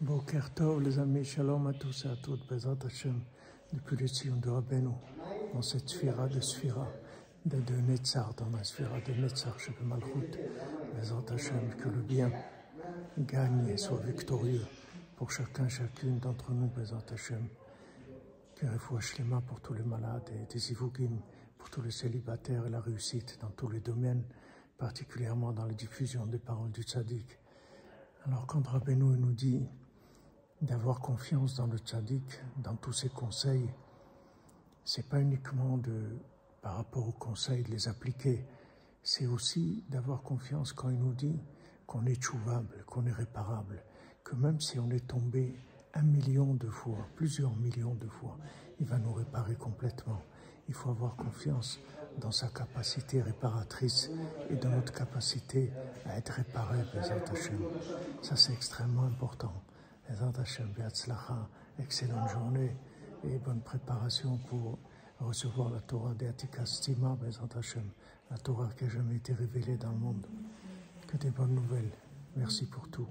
Boker Tov, les amis, shalom à tous et à toutes, Bezat Hashem, depuis le Tzion de Rabbeinu, dans cette sphira de sphira, de, de Netzar, dans la sphira de Netzar, chez Malchut, Bezat Hashem, que le bien gagne et soit victorieux pour chacun, chacune d'entre nous, Bezat Hashem. Que Shlema pour tous les malades et des Ivogim, pour tous les célibataires et la réussite dans tous les domaines, particulièrement dans la diffusion des paroles du tzaddik. Alors quand Rabbeinu nous dit d'avoir confiance dans le tzaddik, dans tous ses conseils, c'est pas uniquement de, par rapport aux conseils, de les appliquer, c'est aussi d'avoir confiance quand il nous dit qu'on est chouvable, qu'on est réparable, que même si on est tombé un million de fois, plusieurs millions de fois, il va nous réparer complètement. Il faut avoir confiance dans sa capacité réparatrice et dans notre capacité à être réparé, Ça, c'est extrêmement important. Excellente journée et bonne préparation pour recevoir la Torah d'Atikastima, la Torah qui n'a jamais été révélée dans le monde. Que des bonnes nouvelles. Merci pour tout.